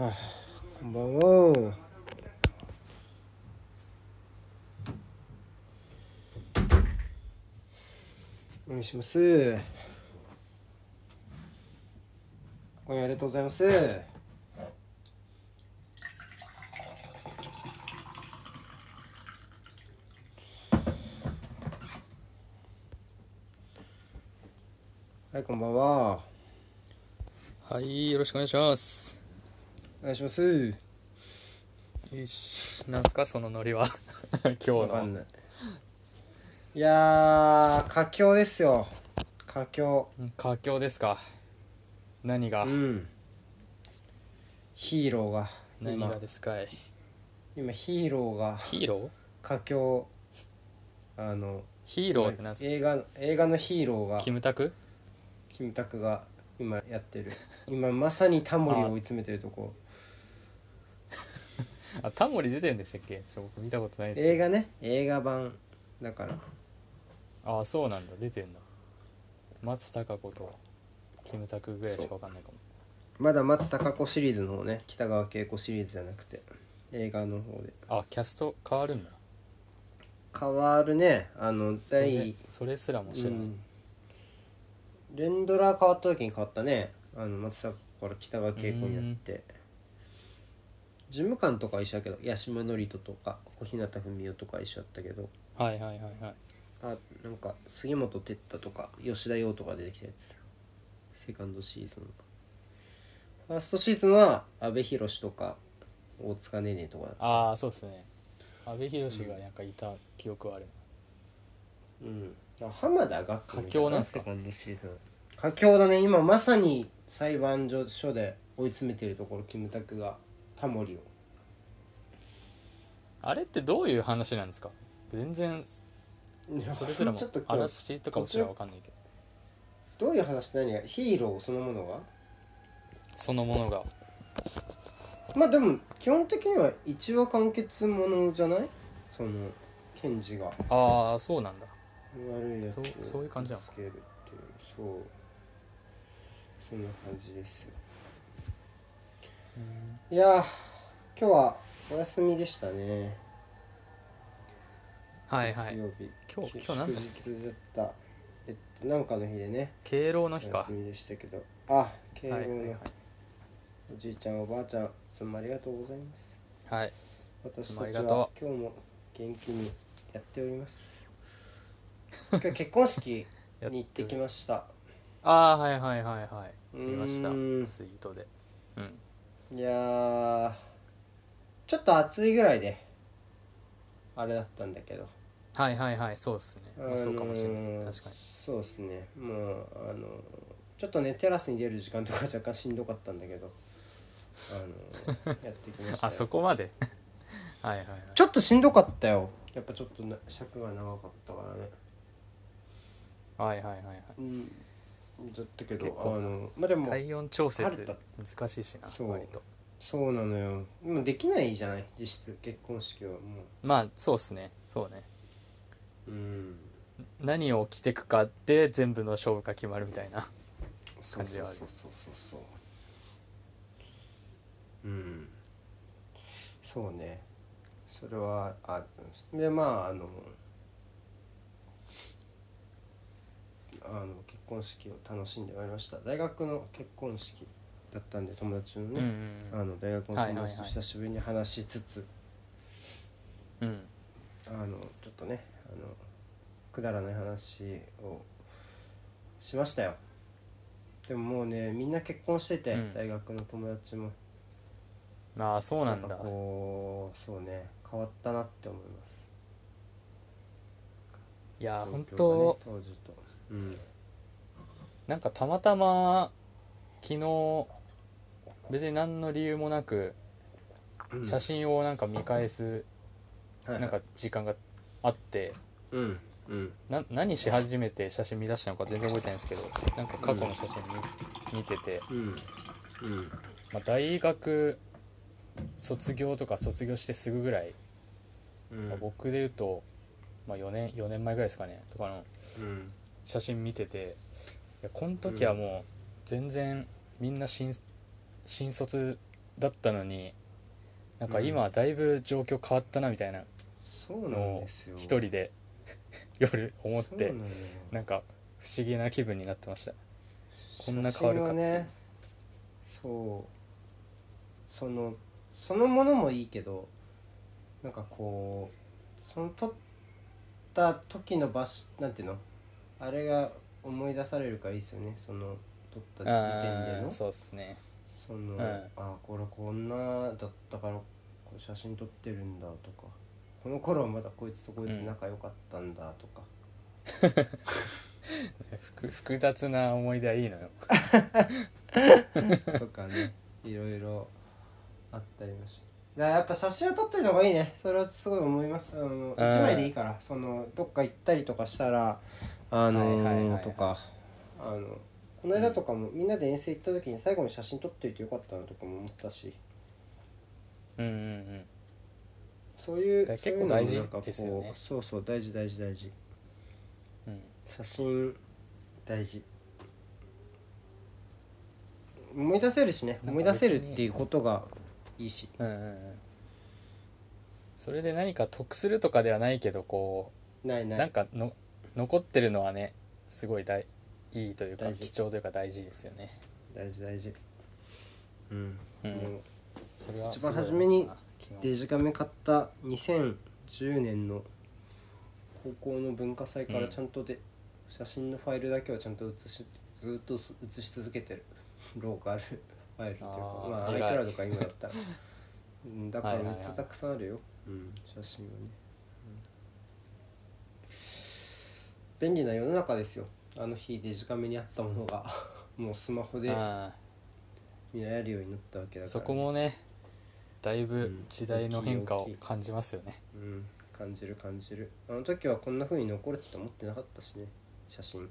はあ、こんばんは。お願いします。今夜ありがとうございます。はい、こんばんは。はい、よろしくお願いします。お願いします。よし、なんすか、そのノリは？今日の。わかんない。いやー、佳境ですよ。佳境。佳境ですか。何が、うん。ヒーローが。何今がですかい？今ヒーローがヒーロー？佳境あのヒーローってなんすか？映画映画のヒーローがキムタク？キムタクが今やってる今まさにタモリを追い詰めてるとこあ、タモリ出てんでしたっけ？ちょ僕見たことないですけど。映画ね。映画版だから。あ、そうなんだ、出てんだ。松たか子とキムタクぐらいしかわかんないかも。まだ松たか子シリーズの方ね。北川景子シリーズじゃなくて。映画の方で。あ、キャスト変わるんだ。変わるね。あの第それすらも知らない。うん。連ドラ変わった時に変わったね。あの松たか子から北川景子になって事務官とかは一緒だけど八島智人とか小日向文世とか一緒だったけどはいはいはいはい。あなんか杉本哲太とか吉田羊とか出てきたやつ。セカンドシーズン。ファーストシーズンは阿部寛とか大塚寧々とかああ、そうですね。阿部寛がなんかいた記憶はある。うん。あ浜田学佳境なんすか？セカンドシーズン。佳境だね。今まさに裁判所で追い詰めてるところキムタクがタモリを。あれってどういう話なんですか？全然それすらもちょっとあらすじとかも知らわかんないけど。どういう話何？がヒーローそのものが？そのものが。まあでも基本的には一話完結ものじゃない？その検事が。ああそうなんだ。悪いやつをそうそういう感じなのそう。そんな感じです。よいやー今日はお休みでしたね。はいはい。月曜日。今日今日なんだだった。えっとなんかの日でね。敬老のお日か。休みでしたけど。あ敬老のはいはいはい。おじいちゃんおばあちゃんいつもありがとうございます。はい。私たちは今日も元気にやっております。今日結婚式 に行ってきました。ああーはいはいはいはうい。見ました。ーん。ツイートで。うんいやーちょっと暑いぐらいであれだったんだけど。はいはいはいそうですね、まあそうかもしれない、あのー確かに。そうですね。もうあのちょっとねテラスに出る時間とか若干しんどかったんだけどあの やってきましたあよそこまで？はいはいはい。ちょっとしんどかったよ。やっぱちょっとな尺が長かったからね。はいはいはいはい。うんだったけどあのまあでも体温調節難しいしなそう。割と。そうなのよ。もうできないじゃない？実質結婚式はもまあそうっすね。そうね。ううん。何を着てくかで全部の勝負が決まるみたいな。感じはあるそうそうそうそう。うん。そうね。それはあるでまああのあの結婚式を楽しんでまいりました。大学の結婚式だったんで友達のね、うんうんあの大学の友はいはいはい達と久しぶりに話しつつ、うんうん。あのちょっとねあのくだらない話をしましたよ。でももうねみんな結婚してて、うん。大学の友達も。ああそうなんだ。かこうそうね変わったなって思います。いや本状況当当時とうん。なんかたまたま昨日別に何の理由もなくうん。写真をなんか見返すなんか時間があってうん。うん。な何し始めて写真見出したのか全然覚えてないんですけどなんか過去の写真見,、見てて、まあ、大学卒業とか卒業してすぐぐらい、うん。まあ僕で言うと、まあ、4年4年前ぐらいですかねとかのうん写真見てていやこの時はもう全然みんな新新卒だったのになんか今はだいぶ状況変わったなみたいなのを一人で 夜思ってなんか不思議な気分になってました。こんな変わるかって。いう写真はねそう。そのそのものもいいけどなんかこうその撮った時の場所なんていうの？あれが思い出されるからいいですよね。その撮った時点での。そうっすね。その、んあこれこんなだったからこう写真撮ってるんだとか。この頃はまだこいつとこいつ仲良かったんだとか、複複雑な思い出はいいのよ。とかね。いろいろあったりもし。だやっぱ写真を撮ってるのがいいね。それはすごい思います。あの1枚でいいから。そのどっか行ったりとかしたらあのとかあのこの間とかもみんなで遠征行った時に最後に写真撮っといてよかったなとかも思ったし。うんうんうん。そういう結構大事ですよね。そうそう大事大事大事。うん。写真大事。思い出せるしね。思い出せるっていうことがいいし。うんうんうん。それで何か得するとかではないけどこないうない。なんかの残ってるのはねすごい大いいというか大事。貴重というか大事ですよね。大事大事。うん、うん。もうそれは一番初めにデジカメ買った2010年の高校の文化祭からちゃんとで、写真のファイルだけはちゃんと写しずっと写し続けてる。ローカル ファイルというかあー。まあ偉い iCloud か今だったら。うんだからめっちゃたくさんあるよ、うん、写真はね、うん便利な世の中ですよ。あの日デジカメにあったものが。もうスマホであ見られるようになったわけだから。ーそこもねだいぶうん。時代の変化を感じますよね。うん。感じる感じる。あの時はこんな風に残るって思ってなかったしね。写真。うん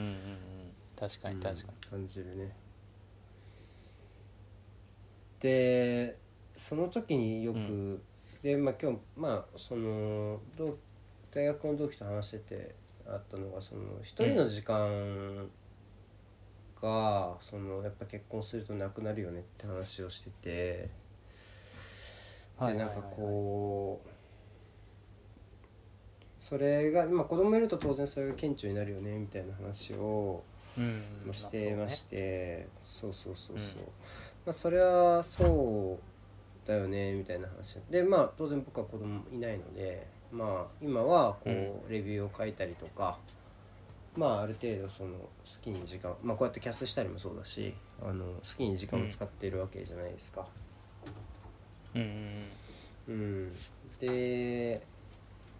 うんうん。確かに確かに、うん感じるね。でその時によく、うでまあ今日まあその同大学の同期と話しててあったのがその一人の時間が、そのやっぱ結婚するとなくなるよねって話をしててでなんかこうそれが、まあ、子供いると当然それが顕著になるよねみたいな話をしてまあして、そうそうそうそう、うん。まあ、それはそうだよねみたいな話。でまあ当然僕は子供いないのでまあ今はこう、レビューを書いたりとかまあある程度その好きに時間まあこうやってキャスしたりもそうだしあの好きに時間を使っているわけじゃないですか。そうん。うん。うん、で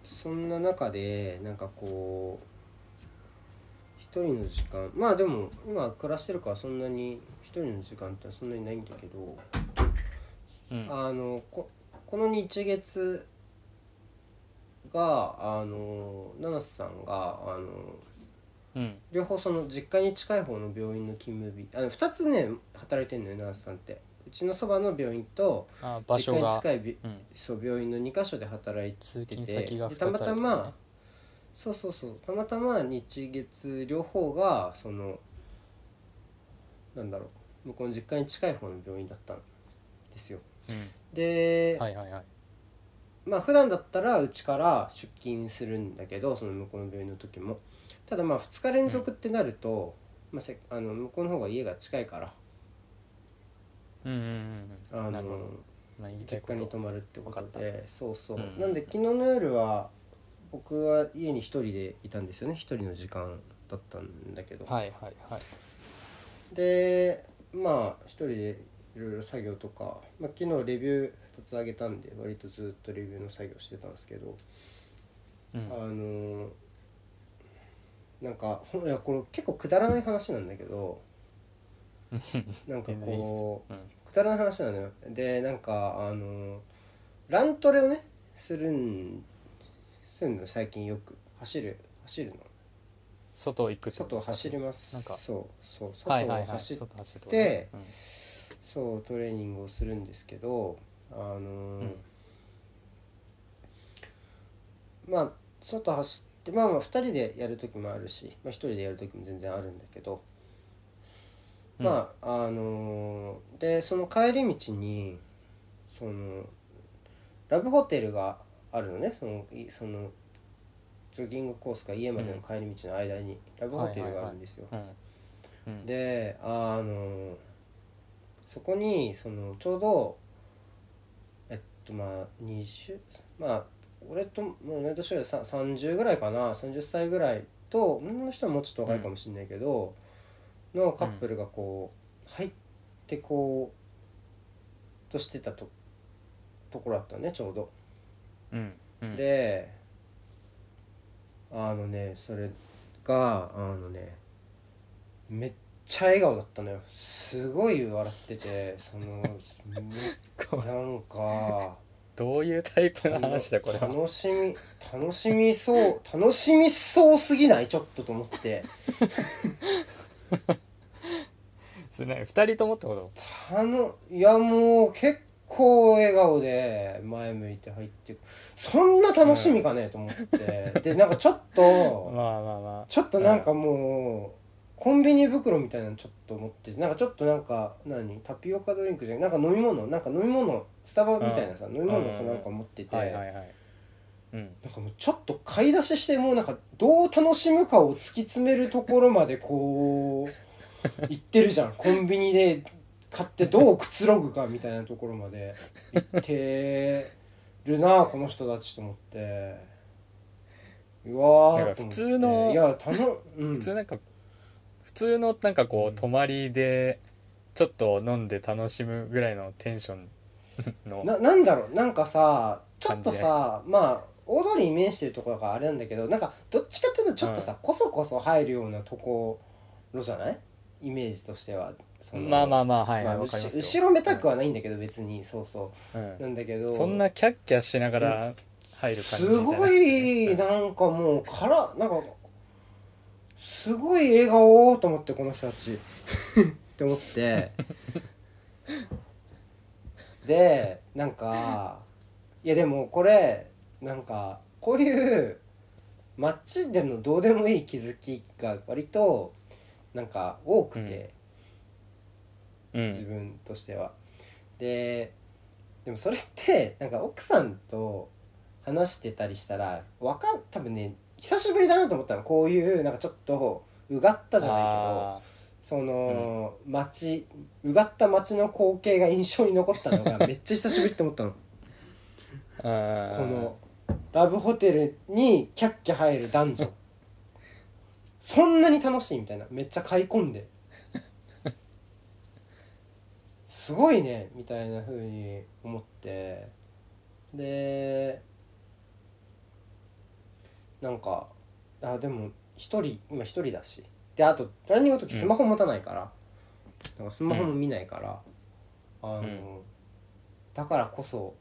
そんな中でなんかこう一人の時間まあでも今暮らしてるからそんなに一人の時間ってそんなにないんだけど、うんうん。あのここの日月があの七瀬さんがあのうん。両方その実家に近い方の病院の勤務日あの2つね働いてんのよ七瀬さんって。うちのそばの病院と実家にが、近いびうん、そう病院の2か所で働いて通て勤先が2でつあるとかねたまたまそうそうそう。たまたま日月両方がそのなんだろう。向こうの実家に近い方の病院だったんですよ。うん。で、はいはいはいまあ普段だったらうちから出勤するんだけどその向こうの病院の時も。ただまあ2日連続ってなると、まあ、せあの向こうの方が家が近いから。うんうんうんあのうんなるほど。まあ言いたいこと。実家に泊まるってことでそうそう、うん。なんで昨日の夜は僕は家に一人でいたんですよね。一人の時間だったんだけど、はいはいはい。でまあ一人でいろいろ作業とか、まあ、昨日レビュー2つあげたんで割とずっとレビューの作業してたんですけど、うん。あのなんかいやこれ結構くだらない話なんだけど なんかこううん。くだらない話なのよ。でなんかあのラントレをねするんするの最近よく。走る走るの。外行く外走ります。なんか。そうそう外はいはいはい。を走ってでことね。そうトレーニングをするんですけどあのーうん。まあ外走ってまあまあ2人でやる時もあるし、まあ、1人でやる時も全然あるんだけどまああのーでその帰り道にそのラブホテルがあるのね。そのいそのジョギングコースか家までの帰り道の間にラブホテルがあるんですよ、うん。うん。であのそこにそのちょうどとまあ20まあ俺ともう同い年ぐらいさ30ぐらいかな30歳ぐらいと女の人はもうちょっと若いかもしれないけど、のカップルがこう入ってこうとしてたとところだったのねちょうど。うんうんであのねそれがあのねめっちゃ笑顔だったのよ。すごい笑っててその なんかどういうタイプの話だこれは。楽しみ楽しみそう楽しみそうすぎない？ちょっとと思って。それね二人ともってこと？たのいやもう結構笑顔で前向いて入ってく。そんな楽しみかね、と思って。でなんかちょっと まあまあまあ。ちょっとなんかもうコンビニ袋みたいなのちょっと持ってなんかちょっとなんか何？タピオカドリンクじゃない？なんか飲み物？なんか飲み物？スタバみたいなさ、飲み物かなんか持ってて、はいはいはい。うん。なんかもうちょっと買い出ししてもうなんかどう楽しむかを突き詰めるところまでこう行ってるじゃん。コンビニで買ってどうくつろぐかみたいなところまで。行ってるなこの人たちと思って。うわーと思って。普通のいやたの、うん、普通なんか普通のなんかこうん。う泊まりでちょっと飲んで楽しむぐらいのテンションのななんだろう。なんかさちょっとさまあ大通りに面してるところがあれなんだけどなんかどっちかっていうとちょっとさ、こそこそ入るようなところじゃない？イメージとしては。まあまあまあはいまあはいわかりますよ。後ろめたくはないんだけど別に。そうそう。ん。うなんだけど。そんなキャッキャしながら入る感じじすゃないごいなんかもうからなんかすごい笑顔と思ってこの人たち。って思って。でなんかいやでもこれなんかこういう街でのどうでもいい気づきが割となんか多くて、うん。自分としては。ででもそれってなんか奥さんと話してたりしたらわかん多分ね久しぶりだなと思ったのこういうなんかちょっとうがったじゃないけどあその、街うがった街の光景が印象に残ったのがめっちゃ久しぶりって思ったの。ー。このラブホテルにキャッキャ入る男女。そんなに楽しいみたいな。めっちゃ買い込んで。すごいねみたいな風に思って。でなんかあでも一人今一人だし。であとランニングの時スマホ持たないから、なんかスマホも見ないから、あの、うん。だからこそ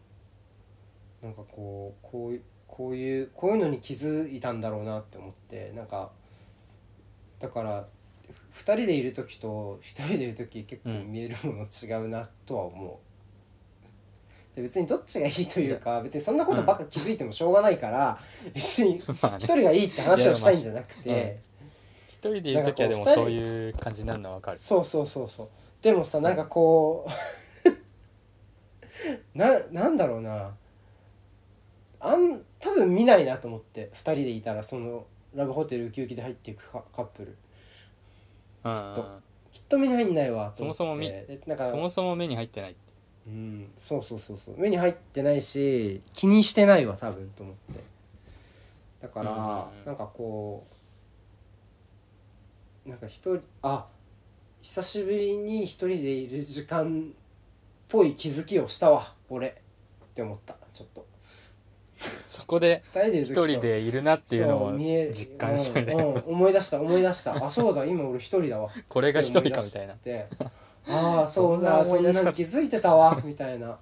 なんかこうこういうこういうこういうのに気づいたんだろうなって思ってなんかだから2人でいる時と1人でいる時結構見えるもの違うなとは思う。で別にどっちがいいというか別にそんなことばっか気づいてもしょうがないから別に 一人がいいって話をしたいんじゃなくて一人でいる時はでもそういう感じになるのはわかる。そうそうそうそう。でもさなんかこう ななんだろうな。あん多分見ないなと思って2人でいたらそのラブホテルウキウキで入っていくカカップル。うん。と。きっと目に入んないわと思って。そもそも見でなんかそもそも目に入ってないうん。そうそうそうそう。目に入ってないし気にしてないわ多分と思って。だから、うん。なんかこうなんか一人あ久しぶりに一人でいる時間っぽい気づきをしたわ俺。って思ったちょっと。そこで二人でいる一人でいるなっていうのを実感したみたいな。うんうん思い出した思い出した。あそうだ今俺一人だわ。これが一人かみたいな。ってああそんな思い出気づいてたわ みたいな。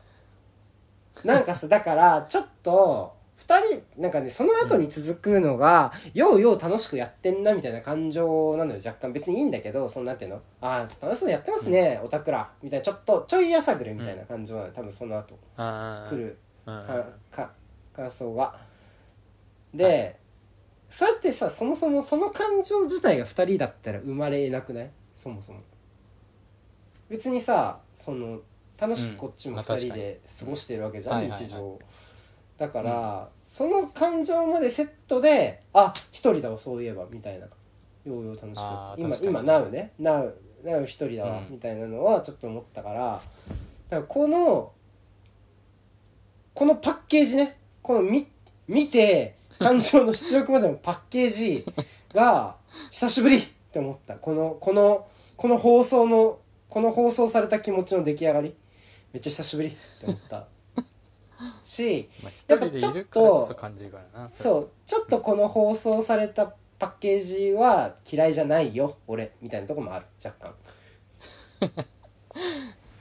なんかさだからちょっと2人なんかねその後に続くのが、ようよう楽しくやってんなみたいな感情なのよ若干。別にいいんだけどそんなんていうの。ああ楽しそうにやってますね、おたくら。みたいなちょっとちょいやさぐれみたいな感情なのよ多分その後。来る。うん。かか感想がで、そうやってさそもそもその感情自体が2人だったら生まれなくない？そもそも別にさその楽しくこっちも2うん。まあ確かに。人で過ごしてるわけじゃん、いはいはい。日常。だから、その感情までセットであ一人だわそういえばみたいなようよう楽しく。今あー確かに。今 Now ね。Now Now 一人だわ、うん。みたいなのはちょっと思ったからだからこのこのパッケージねこの見見て感情の出力までのパッケージが久しぶりって思った。このこのこの放送のこの放送された気持ちの出来上がりめっちゃ久しぶりって思った。しまあ、一人でいるからこそ感じるからなそうちょっとこの放送されたパッケージは嫌いじゃないよ俺みたいなとこもある若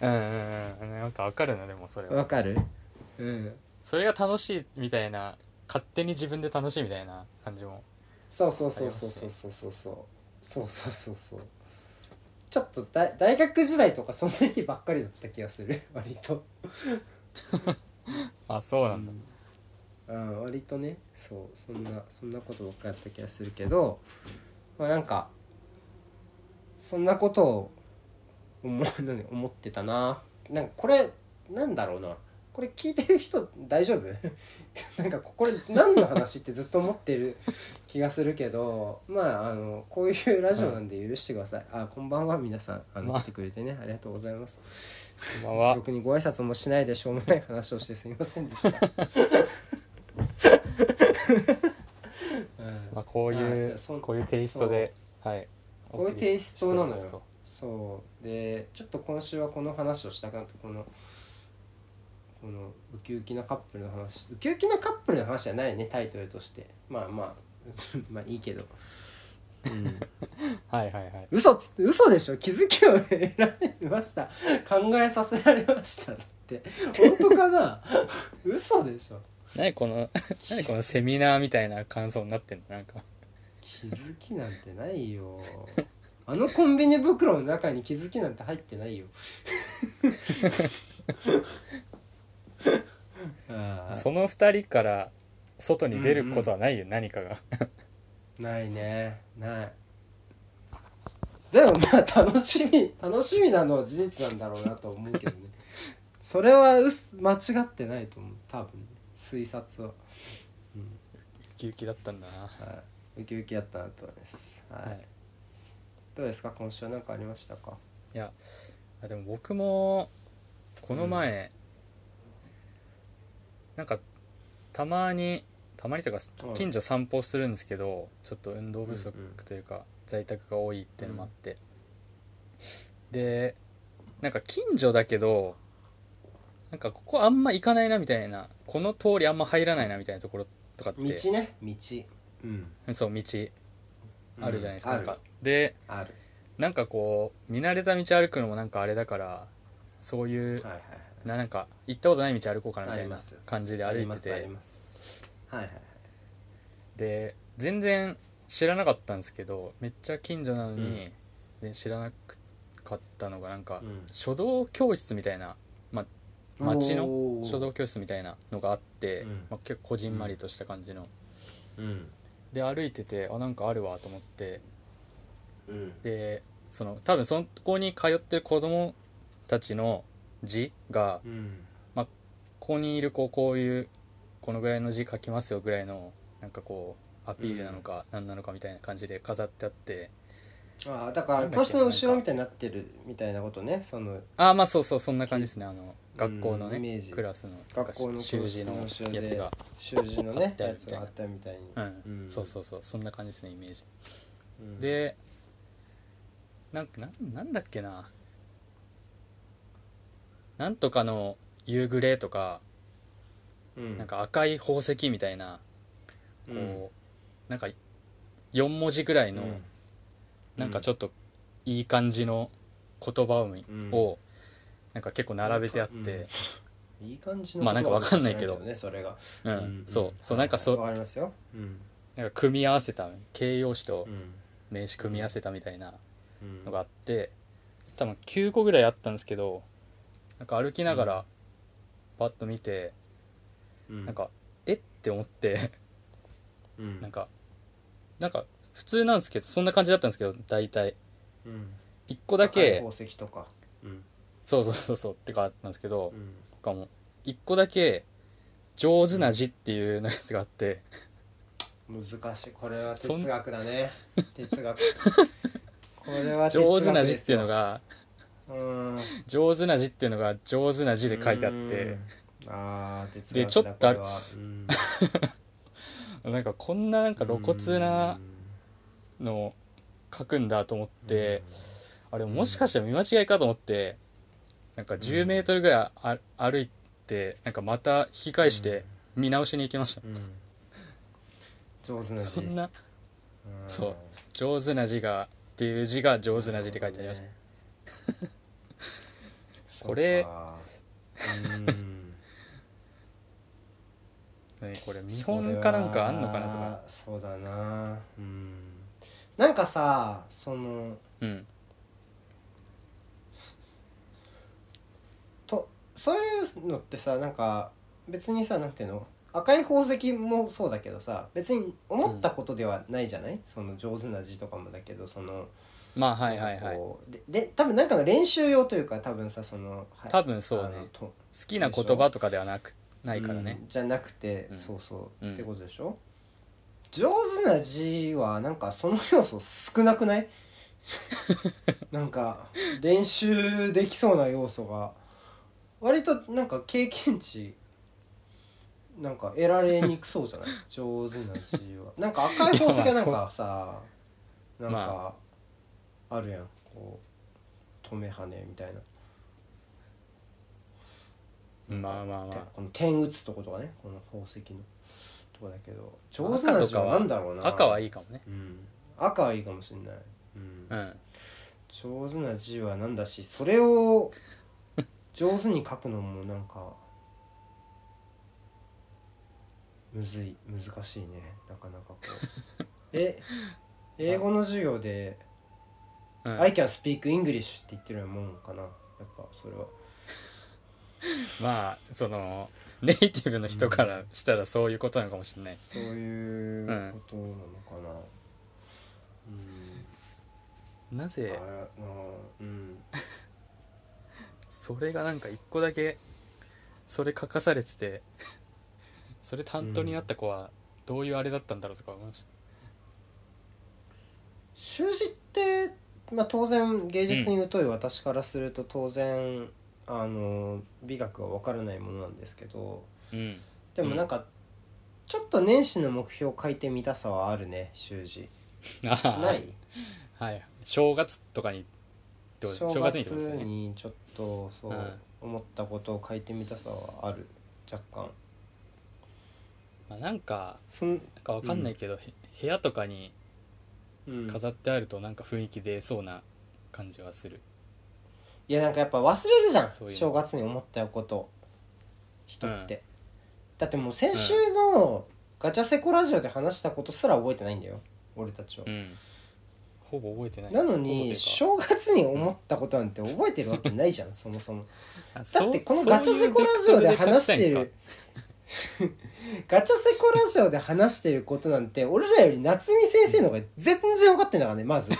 うんうんうんなんかわかるなでもそれは。干わかる？うん。それが楽しいみたいな勝手に自分で楽しいみたいな感じもそうそうそうそうそうそう。そうそうそうそうそうちょっと大大学時代とかそんな日ばっかりだった気がする。割と。あそうなんだ、うん、割とね。そう。そんなそんなことばっかりだった気がするけどまあなんかそんなことを思う 何思ってたな。なんかこれなんだろうな。これ聞いてる人大丈夫？なんかこれ何の話ってずっと思ってる気がするけど まああのこういうラジオなんで許してください、あこんばんは。皆さんあのまあ。来てくれてね。ありがとうございます。こんばんは。僕にご挨拶もしないでしょうもない話をしてすみませんでした、うん。まあ、こういうこういうテイストではい。こういうテイストなのよ。そう。でちょっと今週はこの話をしたかった。このこのウキウキなカップルの話ウキウキなカップルの話じゃないねタイトルとして。まあまあ まあいいけど、うん、はいはいはい。嘘つ嘘でしょ？気づきを得られました。考えさせられましたって。本当かな？嘘でしょ？何この何このセミナーみたいな感想になってんの？なんか。気づきなんてないよ。あのコンビニ袋の中に気づきなんて入ってないよその二人から外に出ることはないよ、何かが。ないね。ない。でもまあ楽しみ楽しみなのは事実なんだろうなと思うけどね。それはうす間違ってないと思う。多分。ね推察は、うん。ウキウキだったんだな。はい、ウキウキやったなと思います、はい。はい。どうですか？今週は何かありましたか？いやあでも僕もこの前、なんかたまにたまにというかうん近所散歩するんですけどちょっと運動不足というか、在宅が多いっていうのもあって、でなんか近所だけどなんかここあんま行かないなみたいなこの通りあんま入らないなみたいなところとかって。道ね。道。うん。そう道。あるじゃないですか、うん。なんか。でなんかこう見慣れた道歩くのもなんかあれだからそういうはいはいはいななんか行ったことない道歩こうかなみたいな感じで歩いてて。ありますあります。はいはいはい。で全然知らなかったんですけどめっちゃ近所なのに、で知らなかったのがなんか、うん。書道教室みたいな町の書道教室みたいなのがあって、うん。まあ、結構こじんまりとした感じの、うん。で歩いててあなんかあるわと思って。うん。でその多分そこに通ってる子供たちの字がうん。ここにいる子こういうこのぐらいの字書きますよぐらいのなんかこうアピールなのか何なのかみたいな感じで飾ってあって、ああだから教室の後ろみたいになってるみたいなことねその。ああまあそうそうそんな感じですねあの学校のねうんイメージ。クラスの学校の習字のやつが習字のねやつがあったみたいに。うん、うん。そうそうそうそんな感じですねイメージ。うん。でなんかなんなんだっけななんとかの夕暮れとか、うん。なんか赤い宝石みたいなこう、うんなんか4文字ぐらいの、うん。なんかちょっといい感じの言葉を,、うん。をなんか結構並べてあって、いい感じのまあなんかわかんないけど。ねそれが。うんそう。そうなんかそわかりますよ。うん。なんか組み合わせた形容詞とうん。名詞組み合わせたみたいなうんのがあって多分9個ぐらいあったんですけどなんか歩きながらパッと見て、うん。なんかえって思ってうん。なんかなんか普通なんですけどそんな感じだったんですけど大体。うん。1個だけ宝石とか。うん。そうそうそうそうってかあったんですけどうん。他も。一個だけ上手な字っていうのやつがあって。難しい。これは哲学だね。哲学。これは哲上学手な字っていうのがうん上手な字っていうのが上手な字で書いてあって。うん。あでちょっと なんかこんななんか露骨なのを書くんだと思ってあれもしかしたら見間違いかと思ってなんか10メートルぐらいあ歩いてなんかまた引き返して見直しに行きました。うん。上手な字。そんなうん。そう。上手な字がっていう字が上手な字で書いてありました。ねこれそうん。何これ見本かなんかあんのかなとか。そうだな。うん。なんかさそのうん。とそういうのってさなんか別にさなんていうの？赤い宝石もそうだけどさ別に思ったことではないじゃない、その上手な字とかもだけどそのまあはいはいはい。でで多分なんかの練習用というか多分さそのはい多分そうね。好きな言葉とかではなくないからね。うんじゃなくて、うん。そうそう、うん。ってことでしょ？上手な字はなんかその要素少なくない？なんか練習できそうな要素が。割となんか経験値なんか得られにくそうじゃない？上手な字は。なんか赤い宝石はなんかさ なんかまあるやん。こう止め跳ねみたいな。まあまあまあ。この点打つとことかね。この宝石のとこだけど。上手な字はなんだろうな。赤はいいかもね。うん、赤はいいかもしれない、うん。うん。上手な字はなんだしそれを上手に書くのもなんかむずい。難しいね。なかなかこう。え英語の授業で「うん I can speak English」って言ってるようなもんかな。やっぱそれは。まあそのネイティブの人からしたらそういうことなのかもしれない。そういうことなのかな。うん、あなぜれうん。それがなんか一個だけそれ書かされててそれ担当になった子はどういうあれだったんだろうとか思いました。習字って、まあ、当然芸術に疎い私からすると当然、あの美学は分からないものなんですけどうんでもなんか、ちょっと年始の目標を書いてみたさはあるね習字。ない？はい。正月とかにどう正正月にってことです月よね。にちょっとそう、うん思ったことを書いてみたさはある若干。まあ、なんかそん、なんかわかんないけど、へ部屋とかにうん、飾ってあるとなんか雰囲気出そうな感じはする、いやなんかやっぱ忘れるじゃん。そういうの。正月に思ったこと。人って、うん。だってもう先週のガチャセコラジオで話したことすら覚えてないんだよ。俺たちは、うん。ほぼ覚えてない。なのほぼといに正月に思ったことなんて覚えてるわけないじゃんそもそも。あだってこのガチャセコラジオで話してるガチャセコラジオで話してることなんて俺らより夏美先生の方が全然分かってんだからねまず。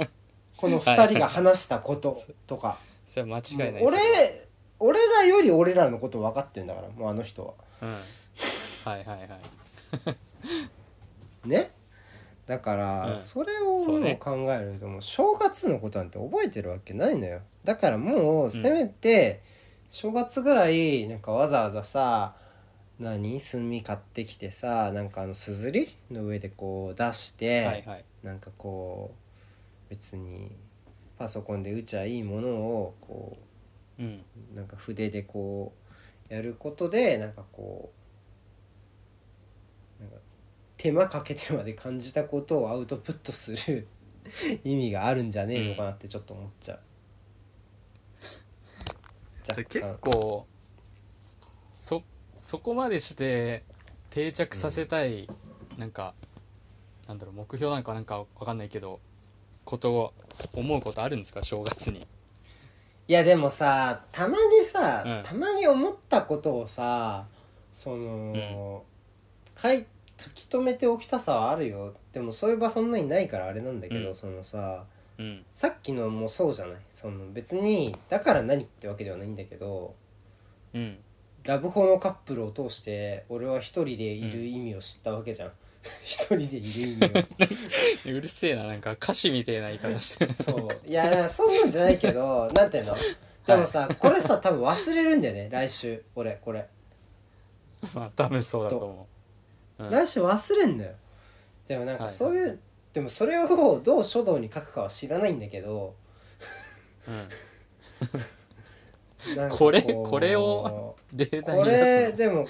この2人が話したこととか。それは間違いないもう俺俺らより俺らのこと分かってんだからもうあの人は。うん。はいはいはい。ね？だから、うん。それをそうね考えるともう正月のことなんて覚えてるわけないのよ。だからもうせめて正月ぐらいなんかわざわざさ何？炭買ってきてさなんかあのすずりの上でこう出して、はいはい。なんかこう別にパソコンで打ちゃいいものをこうん。うなんか筆でこうやることでなんかこうなんか手間かけてまで感じたことをアウトプットする 意味があるんじゃねえのかなってちょっと思っちゃう。それ結若干構そそこまでして定着させたい、なんかなんだろう目標なんかなんかわかんないけどことを思うことあるんですか？正月に。いやでもさたまにさ、うん。たまに思ったことをさその、書い書き留めておきたさはあるよ。でもそういう場そんなにないからあれなんだけど、うん。そのさうん。さっきのもそうじゃない？その別にだから何ってわけではないんだけどうんラブホのカップルを通して俺は一人でいる意味を知ったわけじゃん。一人でいる意味を。うるせえななんか歌詞みたいな言い方してるそう。いやそんなんじゃないけどなんていうの？でもさ、これさ多分忘れるんだよね。来週。俺これ、まあ多分そうだと思う、うん、来週忘れんだよ。でもなんかそういう、でもそれをどう書道に書くかは知らないんだけど。うん これうこれをに出すの。れでも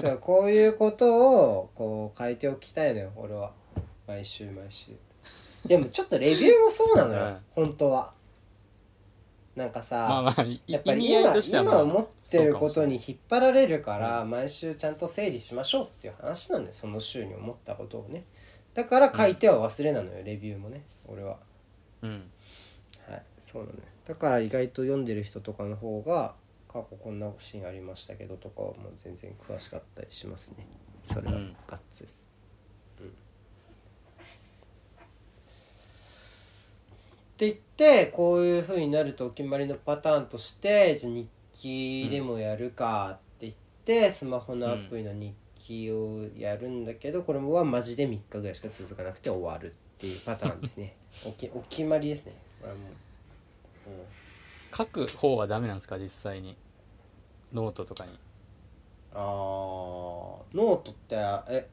そうこういうことをこう書いておきたいのよ俺は。毎週毎週。でもちょっとレビューもそうなのよ、うん。本当は。なんかさ、まあまあいやっぱり今今思ってることに引っ張られるからう毎週ちゃんと整理しましょうっていう話なんだよその週に思ったことをね。だから書いては忘れなのよレビューもね俺は。うん。はいそうなのよだから意外と読んでる人とかの方が過去こんなシーンありましたけどとかはもう全然詳しかったりしますね。それはうん。がっつり、うんって言ってこういう風になるとお決まりのパターンとしてじゃあ日記でもやるかって言って、スマホのアプリの日記をやるんだけどこれはマジで3日ぐらいしか続かなくて終わるっていうパターンですね。おきお決まりですね。これはもう、うん書く方はダメなんですか実際に？ノートとかに。あーノートってえ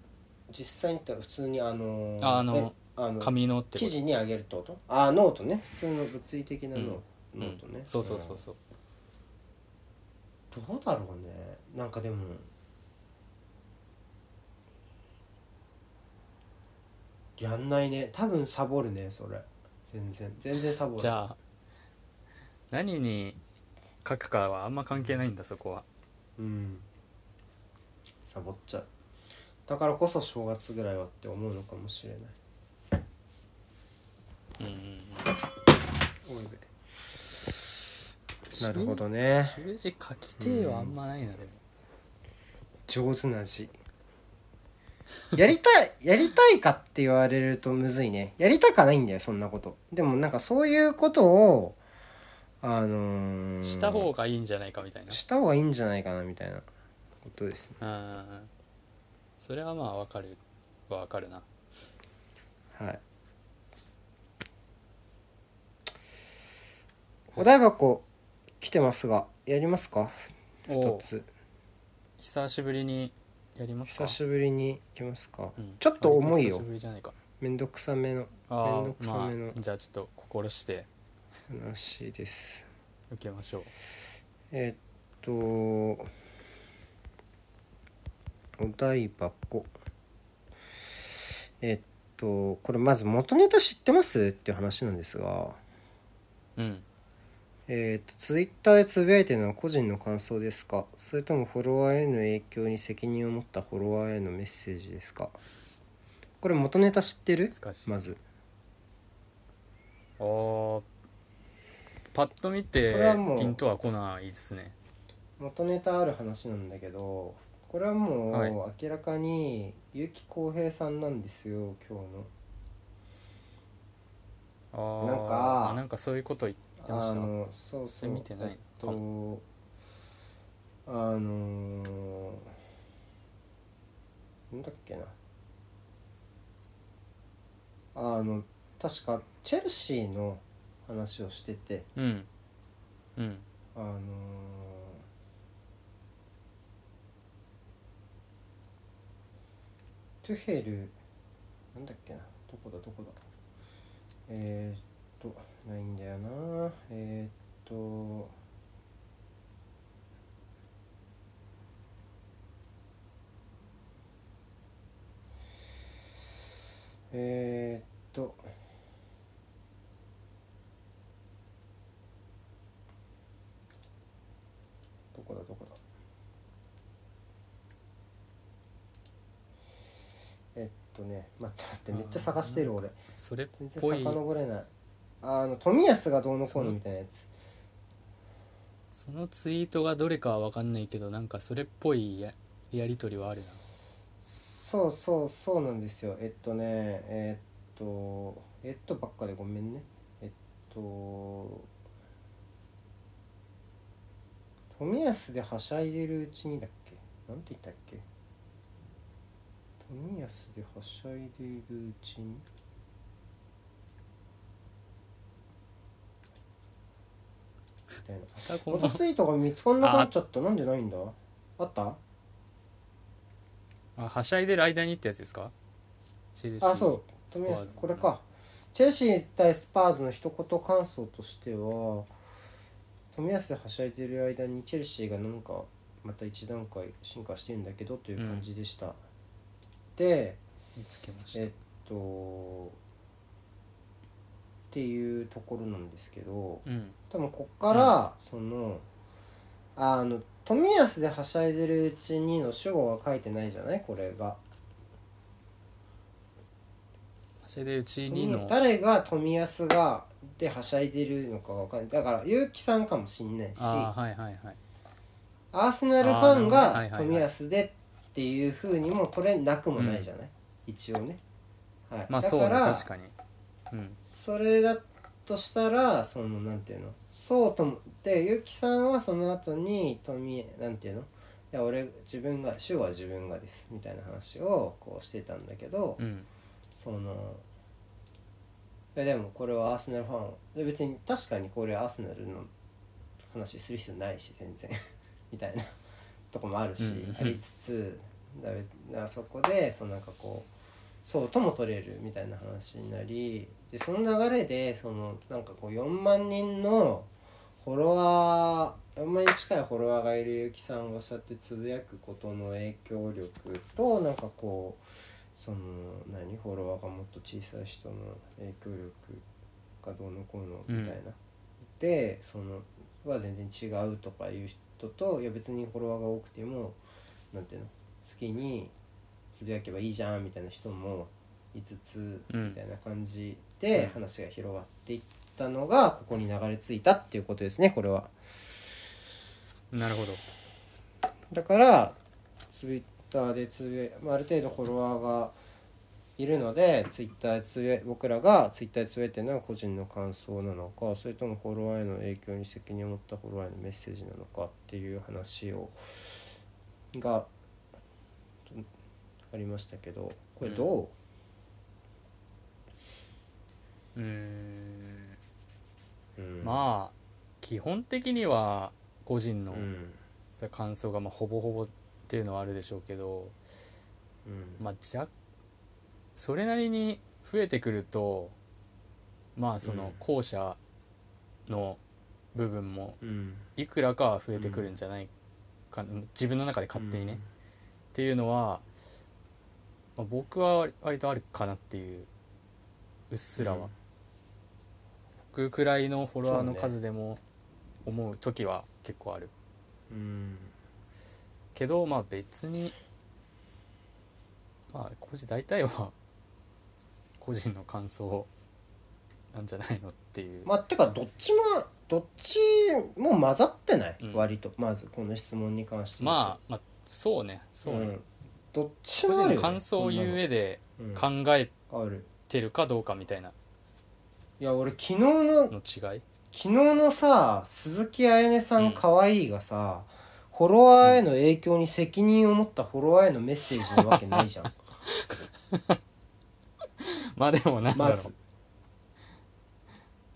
実際に言ったら普通にあのーああのえあの紙のってこと？記事にあげるってこと？あーノートね。普通の物理的なノー,、うん。ノートね、そうそうそうそう。どうだろうね。なんかでもやんないね。多分サボるねそれ。全然。全然サボる。じゃあ何に書くかはあんま関係ないんだそこは。うん。サボっちゃう。だからこそ正月ぐらいはって思うのかもしれない。うんうんうん。なるほどね。習字書きてえはあんまないなでも。上手な字。やりたい やりたいかって言われるとむずいね。やりたかないんだよそんなこと。でもなんかそういうことをあのーした方がいいんじゃないかみたいな。した方がいいんじゃないかなみたいなことですね。うんそれはまあわかるはわかるな。はい。お台箱来てますがやりますか？お一つ久しぶりにやりますか？久しぶりに来ますか、うん。ちょっと重いよ。割久しぶりじゃないか。めんどくさめの。あめんどくさめの。あじゃあちょっと心して話です。受けましょう。えーっとお台箱。えーっとこれまず元ネタ知ってます？っていう話なんですが。うん。えーっとツイッターでつぶやいてるのは個人の感想ですか？それともフォロワーへの影響に責任を持ったフォロワーへのメッセージですか？これ元ネタ知ってる？まず。あーパッと見てこれはもうピンとは来ないですね。元ネタある話なんだけどこれはもうはい。明らかに結城浩平さんなんですよ今日の。あーなんかあなんかそういうこと言ってました？あのそうそう見てないえっとあのーなんだっけな。あの確かチェルシーの話をしててうん。うん。あのートゥヘルなんだっけなどこだどこだ？えー、っとないんだよな。えー、っとえー、っとこだどこだ。えっとね待って待ってめっちゃ探してる俺。それっ全然ぽい遡れない。あの富安がどうのこうのみたいなやつ。そのツイートがどれかは分かんないけどなんかそれっぽいややり取りはあるな。そうそうそうなんですよ。えっとねえっとえっとばっかでごめんね。と富安ではしゃいでるうちにだっけ？なんて言ったっけ？富安ではしゃいでいるうちに？みたいな。またツイートが見つかんなくなっちゃった。なんでないんだ？あった？あはしゃいでる間にってやつですか？チェルシーあそう。富安これか。チェルシー対スパーズの一言感想としては富安ではしゃいでる間にチェルシーがなんかまた一段階進化してるんだけどという感じでした、で見つけましえったとっていうところなんですけどうん。多分こっから、そのあの富安ではしゃいでるうちにの主語は書いてないじゃない？これが。はしゃいでるうちにの誰が富安がではしゃいでるのかわかんない。だから結城さんかもしんないし。あーはいはいはい。アーセナルファンあーなるほどがはいはいはい。富安でっていうふうにも取れなくもないじゃない、一応ね、はい、まあそうねだから確かに。うん。それだとしたらそのなんていうの？そうともで結城さんはその後に富なんていうの？いや俺自分が主は自分がですみたいな話をこうしてたんだけど、うん。そのいやでもこれはアーセナルファンで別に確かにこれアーセナルの話する必要ないし全然。みたいな。とこもあるし、うん。ありつつだだそこでそのなんかこうそうとも取れるみたいな話になりでその流れでそのなんかこう4万人のフォロワー4万人近いフォロワーがいるゆきさんがそうやってつぶやくことの影響力となんかこうその何フォロワーがもっと小さい人の影響力がどうのこうのみたいな、でそのは全然違うとかいう人といや別にフォロワーが多くてもなんていうの好きにつぶやけばいいじゃんみたいな人もいつつうん。みたいな感じで話が広がっていったのがここに流れ着いたっていうことですねこれは。なるほど。だからツイッターでつぶや、まあ、ある程度フォロワーがいるのでツイッターでつぶや僕らがツイッターでつぶやいてるのは個人の感想なのかそれともフォロワーへの影響に責任を持ったフォロワーへのメッセージなのかっていう話をがありましたけどこれどうーんう、うん。まあ基本的には個人のうん。感想がまあほぼほぼっていうのはあるでしょうけどうん。まあじゃそれなりに増えてくるとまあそうん。の後者の部分もうん。いくらかは増えてくるんじゃないかな自分の中で勝手にね、っていうのは、まあ、僕は割割とあるかなっていううっすらは、うん。僕くらいのフォロワーの数でも思う時は結構ある。うんけどまあ別にまあ個人大体は個人の感想なんじゃないのっていう、まあてかどっちもどっちも混ざってない、うん。割とまずこの質問に関して言うと。まあまあそうねそうね、ん、どっち個もあるよ、ね、感想を言う上でそんな考えの。うん。あるてるかどうかみたいな。いや俺昨日のの違い？昨日のさ鈴木彩音さうんん可愛いがさ、フォロワーへの影響に責任を持ったフォロワーへのメッセージなわけないじゃん。まあでもなんだろう、まず、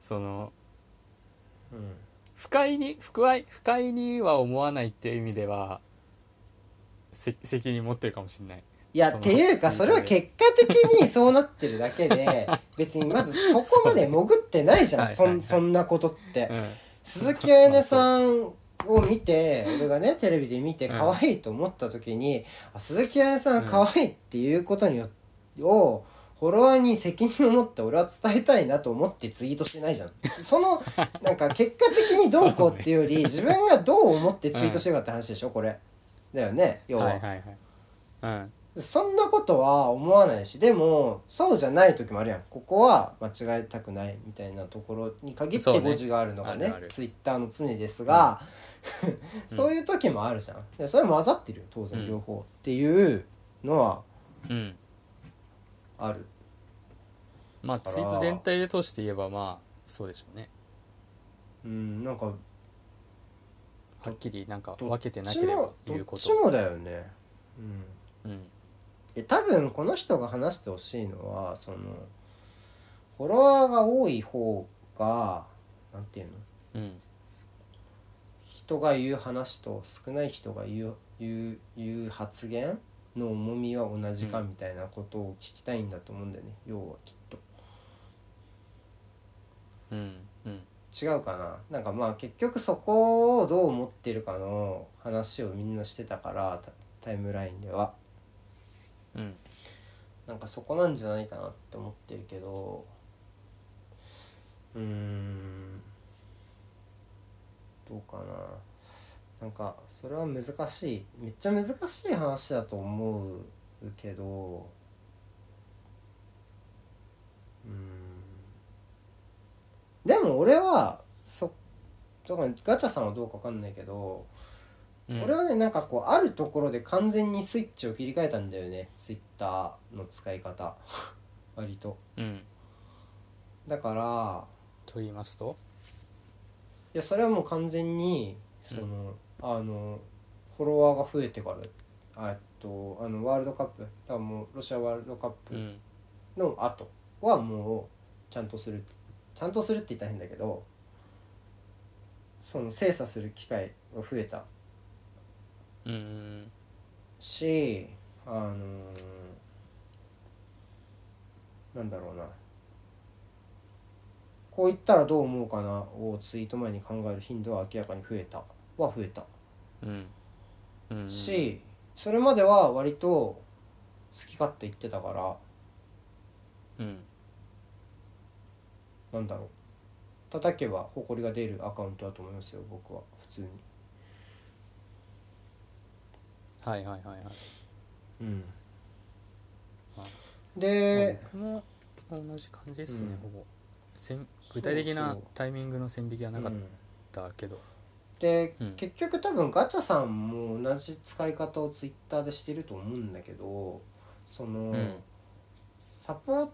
そのうん、不快に不快不快には思わないっていう意味ではせ責任持ってるかもしれない。いやっていうかそれは結果的にそうなってるだけで 別にまずそこまで潜ってないじゃんそはいそんなことって。うん。鈴木彩音さんを見て俺がねテレビで見てうん。可愛いと思った時に、あ鈴木彩音さんが可愛いっていうことによをフォロワーに責任を持って俺は伝えたいなと思ってツイートしてないじゃん。その なんか結果的にどうこうっていうより自分がどう思ってツイートしてるかって話でしょこれ。だよね要は、はいはいはい。うん。そんなことは思わないしでもそうじゃない時もあるやん。ここは間違えたくないみたいなところに限って誤字があるのがねあるある。ツイッターの常ですが、そういう時もあるじゃん。でそれ混ざってるよ当然うん。両方、っていうのは。うん。ある。まあツイート全体で通して言えばまあそうでしょうね。うんなんかはっきりなんか分けてなちければも言うこっちもだよね。うん。うん。え多分この人が話してほしいのはそのフォロワーが多い方がなんていうの？うん人が言う話と少ない人が言う言う言う発言の重みは同じかうんみたいなことを聞きたいんだと思うんだよね、要はきっと。うんうん。違うかな？なんかまあ結局そこをどう思ってるかの話をみんなしてたからタタイムラインでは。うん。なんかそこなんじゃないかなって思ってるけどうーんどうかな。なんかそれは難しい。めっちゃ難しい話だと思うけど。うーん。でも俺はそだからガチャさんはどうか分かんないけど、うん。俺はねなんかこうあるところで完全にスイッチを切り替えたんだよね。ツイッターの使い方。割と。うん。だからと言いますと？いやそれはもう完全にその、あのフォロワーが増えてからあえっとあのワールドカップだからもうロシアワールドカップうん。の後はもうちゃんとするちゃんとするって言ったら変だけどその精査する機会が増えたうんしあのーなんだろうなこう言ったらどう思うかなをツイート前に考える頻度は明らかに増えた。は増えた。うん。うん。しそれまでは割と好き勝手言ってたからうん。なんだろう。叩けば誇りが出るアカウントだと思いますよ僕は。普通に。はいはいはいはい。うん。あ。で僕も同じ感じですね、うん。ほぼ。線具体的なタイミングの線引きはなかっうんたけど。で、うん。結局多分ガチャさんも同じ使い方をツイッターでしてると思うんだけどその、うん。サポ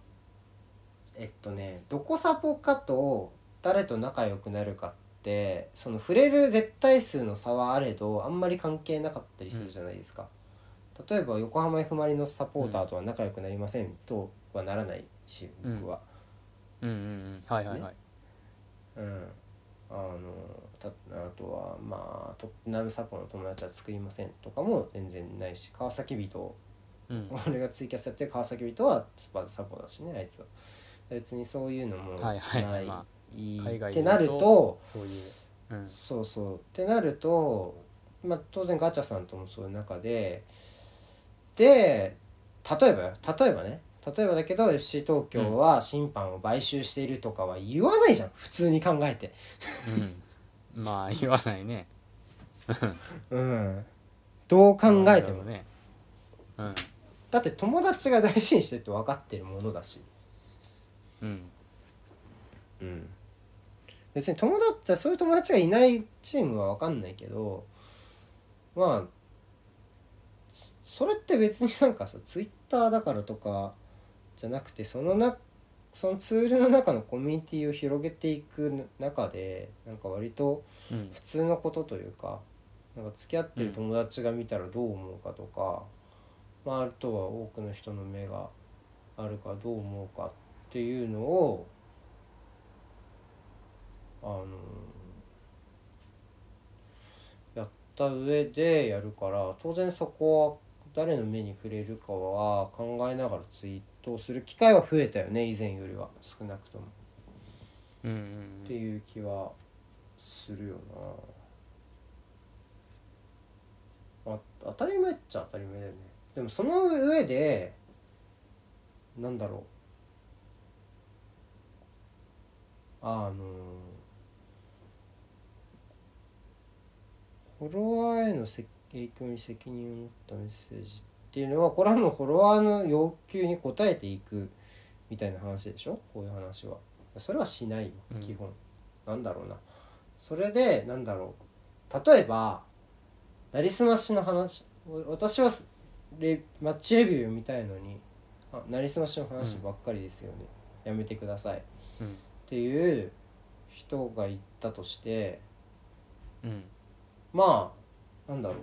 えっとねどこサポかと誰と仲良くなるかってその触れる絶対数の差はあれどあんまり関係なかったりするじゃないですか、例えば横浜 F・ マリノスサポーターとは仲良くなりませんとはならないし僕は。うんうんうん。はいはいはい、うん、あのたあとはまあトップナムサポの友達は作りませんとかも全然ないし川崎人。うん。俺がツイキャスやってる川崎人はスパサポだしねあいつは。別にそういうのもはいはいない、まい。い海外ってなるとそういう、うん、そうそう。ってなると、まあ、当然ガチャさんともそういう中でで例えばよ。例えばね例えばだけど FC 東京は審判を買収しているとかは言わないじゃん。普通に考えて。うん、まあ言わないね。うん、どう考えても。ねねうん。だって友達が大事にしてるって分かってるものだし、うん。うん、別に友達そういう友達がいないチームは分かんないけどまあそれって別になんかさツイッターだからとかじゃなくてそのなそのツールの中のコミュニティを広げていく中でなんか割とうん。普通のことというかなんか付き合ってる友達が見たらどう思うかとか、まあ、あとは多くの人の目があるかどう思うかっていうのをあのやった上でやるから当然そこは誰の目に触れるかは考えながらツイートをする機会は増えたよね以前よりは少なくとも。うんうん。っていう気はするよな。あ当たり前っちゃ当たり前だよね。でもその上でなんだろう。あのフォロワーへのせ影響に責任を持ったメッセージっていうのはこれはもうフォロワーの要求に応えていくみたいな話でしょ？こういう話は。それはしないようん。基本、なんだろうな。それでなんだろう。例えばなりすましの話私はレマッチレビュー読みたいのにあなりすましの話ばっかりですよね、やめてください。っうん。ていう人が言ったとしてうん。まあなんだろう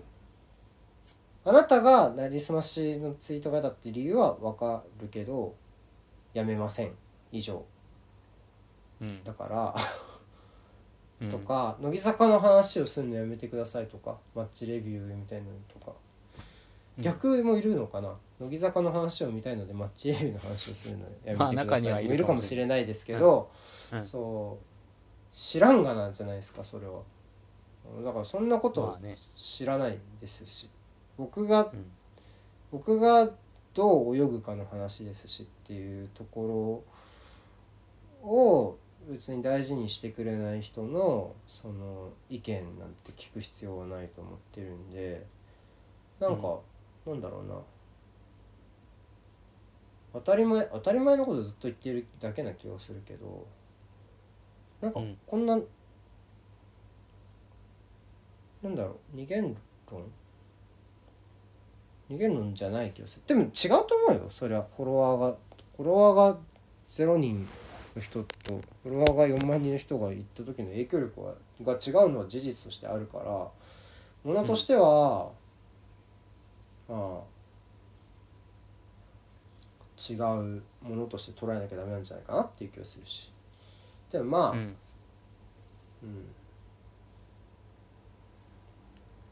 あなたがなりすましのツイートがだって理由はわかるけどやめません。以上。うん。だからうん。とか乃木坂の話をするのやめてくださいとかマッチレビューみたいなのとか。うん。逆もいるのかな？乃木坂の話を見たいのでマッチレビューの話をするのやめてください、まあいるかもしれない。ですけど、うん。うん。そう知らんがなんじゃないですかそれは。だからそんなこと知らないですし僕がうん。僕がどう泳ぐかの話ですしっていうところを別に大事にしてくれない人のその意見なんて聞く必要はないと思ってるんでなんか、なんだろうな。当たり前当たり前のことずっと言ってるだけな気がするけどなんかうん。こんな、なんだろう二元論二元論じゃない気がする。でも違うと思うよ。そりゃフォロワーがフォロワーが0人の人とフォロワーが4万人の人が行った時の影響力はが違うのは事実としてあるからものとしては、まあ違うものとして捉えなきゃダメなんじゃないかなっていう気がするし。でもまあ、うん。うん。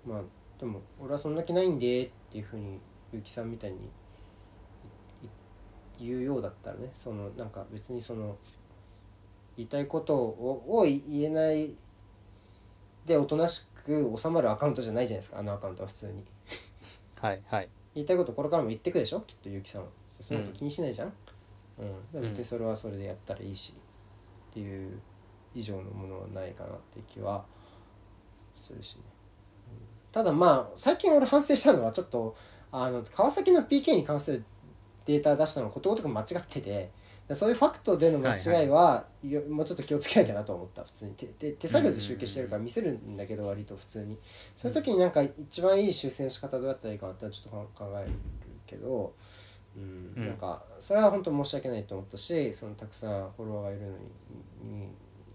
まあでも俺はそんな気ないんでっていうふうに結城さんみたいにい言うようだったらねそのなんか別にその言いたいことをを言えないでおとなしく収まるアカウントじゃないじゃないですかあのアカウントは普通に。はいはい。言いたいことこれからも言ってくでしょ？きっと結城さんは。そのこと気にしないじゃん、うん。でも別にそれはそれでやったらいいし、っていう以上のものはないかなって気はするしね、うんただまあ最近俺反省したのはちょっとあの川崎の PK に関するデータ出したのがことごとく間違っててそういうファクトでの間違いは、よもうちょっと気をつけなきゃなと思った普通に。手手手作業で集計してるから見せるんだけど割と普通に。そういう時になんか一番いい修正の仕方どうやったらいいかなってちょっと考えるけど、うんうん。なんかそれは本当申し訳ないと思ったしそのたくさんフォロワーがいるのにに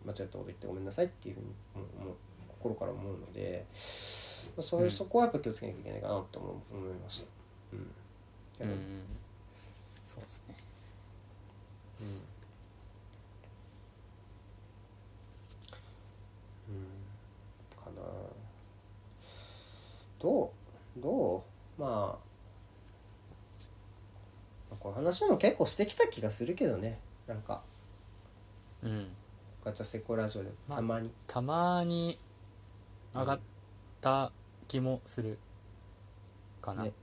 間違ったこと言ってごめんなさいっていうふうに思う心から思うのでそういううん。そこはやっぱ気をつけなきゃいけないかなと思思いました。うん。うんそうですね。うん。うん。かな。どうどう？まあ。まあこの話も結構してきた気がするけどね。なんか。うん。ガチャセコラジオでまあたまに、たまに上がった気もするかな、ね。